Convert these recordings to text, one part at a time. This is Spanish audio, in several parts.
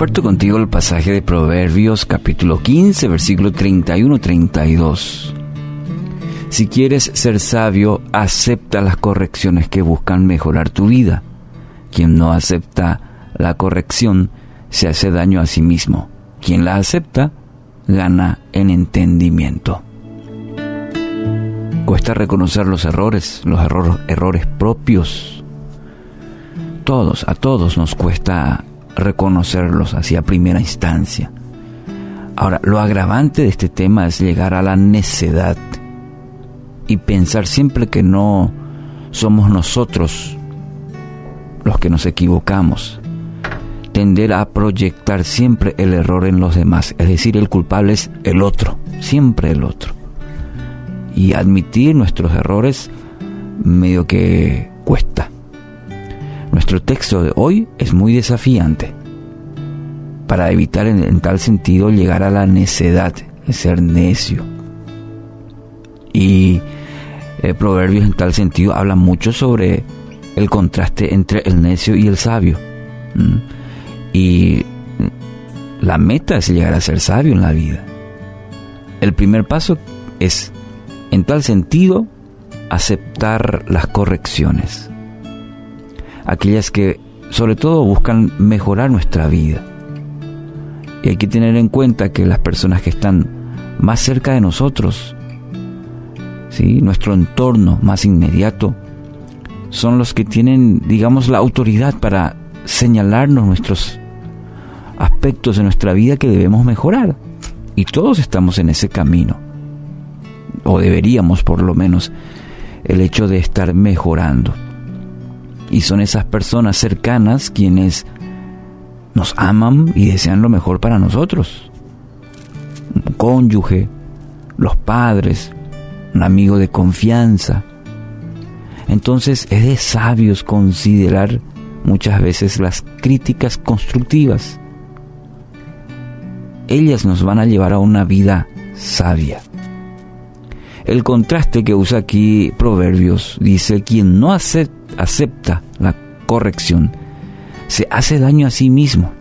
Comparto contigo el pasaje de Proverbios capítulo 15, versículo 31-32. Si quieres ser sabio, acepta las correcciones que buscan mejorar tu vida. Quien no acepta la corrección se hace daño a sí mismo. Quien la acepta gana en entendimiento. Cuesta reconocer los errores, los errores propios. Todos, a todos nos cuesta reconocerlos así a primera instancia. Ahora, lo agravante de este tema es llegar a la necedad y pensar siempre que no somos nosotros los que nos equivocamos. Tender a proyectar siempre el error en los demás, es decir, el culpable es el otro, siempre el otro. Y admitir nuestros errores medio que cuesta. Nuestro texto de hoy es muy desafiante para evitar en, tal sentido llegar a la necedad, ser necio. Y eh, Proverbios en tal sentido habla mucho sobre el contraste entre el necio y el sabio. Y la meta es llegar a ser sabio en la vida. El primer paso es, en tal sentido, aceptar las correcciones aquellas que sobre todo buscan mejorar nuestra vida. Y hay que tener en cuenta que las personas que están más cerca de nosotros, ¿sí? nuestro entorno más inmediato, son los que tienen, digamos, la autoridad para señalarnos nuestros aspectos de nuestra vida que debemos mejorar. Y todos estamos en ese camino, o deberíamos por lo menos, el hecho de estar mejorando. Y son esas personas cercanas quienes nos aman y desean lo mejor para nosotros. Un cónyuge, los padres, un amigo de confianza. Entonces es de sabios considerar muchas veces las críticas constructivas. Ellas nos van a llevar a una vida sabia. El contraste que usa aquí Proverbios dice, quien no acepta la corrección, se hace daño a sí mismo.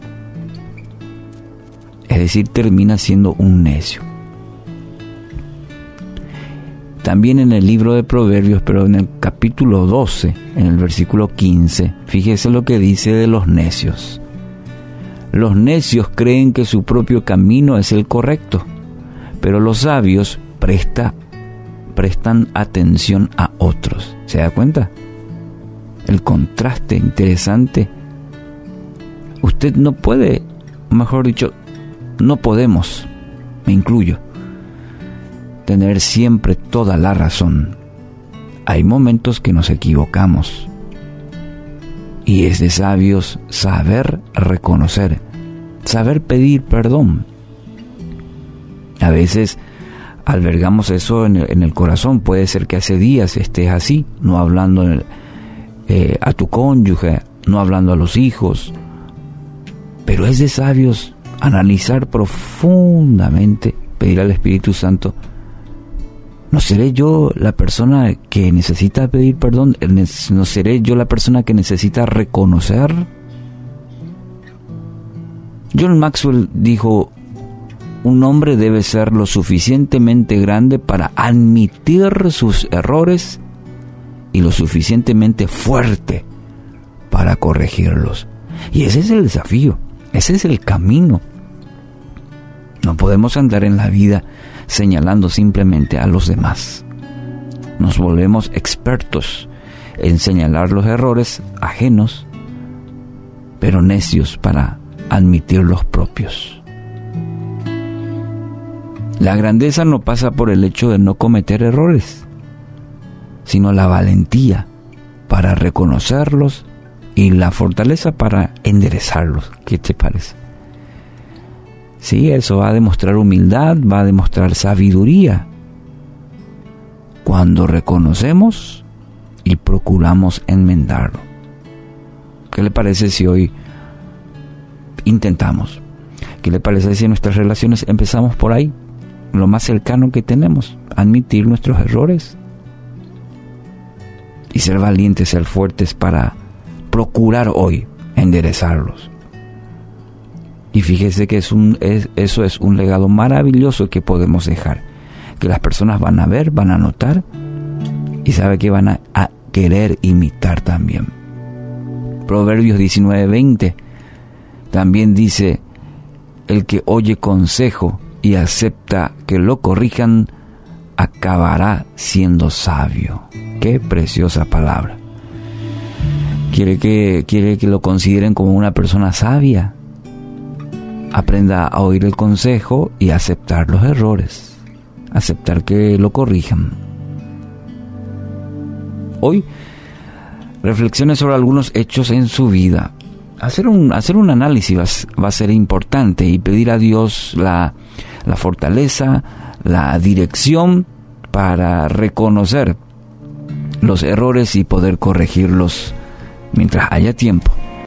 Es decir, termina siendo un necio. También en el libro de Proverbios, pero en el capítulo 12, en el versículo 15, fíjese lo que dice de los necios. Los necios creen que su propio camino es el correcto, pero los sabios presta, prestan atención a otros. ¿Se da cuenta? el contraste interesante. Usted no puede, mejor dicho, no podemos, me incluyo, tener siempre toda la razón. Hay momentos que nos equivocamos. Y es de sabios saber reconocer, saber pedir perdón. A veces albergamos eso en el, corazón. Puede ser que hace días estés así, no hablando eh, a tu cónyuge, no hablando a los hijos. Pero es de sabios analizar profundamente, pedir al Espíritu Santo, ¿no seré yo la persona que necesita pedir perdón? ¿No seré yo la persona que necesita reconocer? John Maxwell dijo, un hombre debe ser lo suficientemente grande para admitir sus errores y lo suficientemente fuerte para corregirlos. Y ese es el desafío, ese es el camino. No podemos andar en la vida señalando simplemente a los demás. Nos volvemos expertos en señalar los errores ajenos, pero necios para admitir los propios. La grandeza no pasa por el hecho de no cometer errores, sino la valentía para reconocerlos y la fortaleza para enderezarlos. ¿Qué te parece? Sí, eso va a demostrar humildad, va a demostrar sabiduría. Cuando reconocemos y procuramos enmendarlo. ¿Qué le parece si hoy intentamos? ¿Qué le parece si en nuestras relaciones empezamos por ahí? Lo más cercano que tenemos, admitir nuestros errores, y ser valientes, ser fuertes para procurar hoy enderezarlos. Y fíjese que es un, eso es un legado maravilloso que podemos dejar, que las personas van a ver, van a notar y sabe que van a, a querer imitar también. Proverbios 19:20 también dice, el que oye consejo y acepta que lo corrijan, acabará siendo sabio. Qué preciosa palabra. Quiere que, quiere que lo consideren como una persona sabia. Aprenda a oír el consejo y aceptar los errores. Aceptar que lo corrijan. Hoy, reflexiones sobre algunos hechos en su vida. Hacer un, hacer un análisis va, a ser importante y pedir a Dios la, la fortaleza, la dirección para reconocer los errores y poder corregirlos mientras haya tiempo.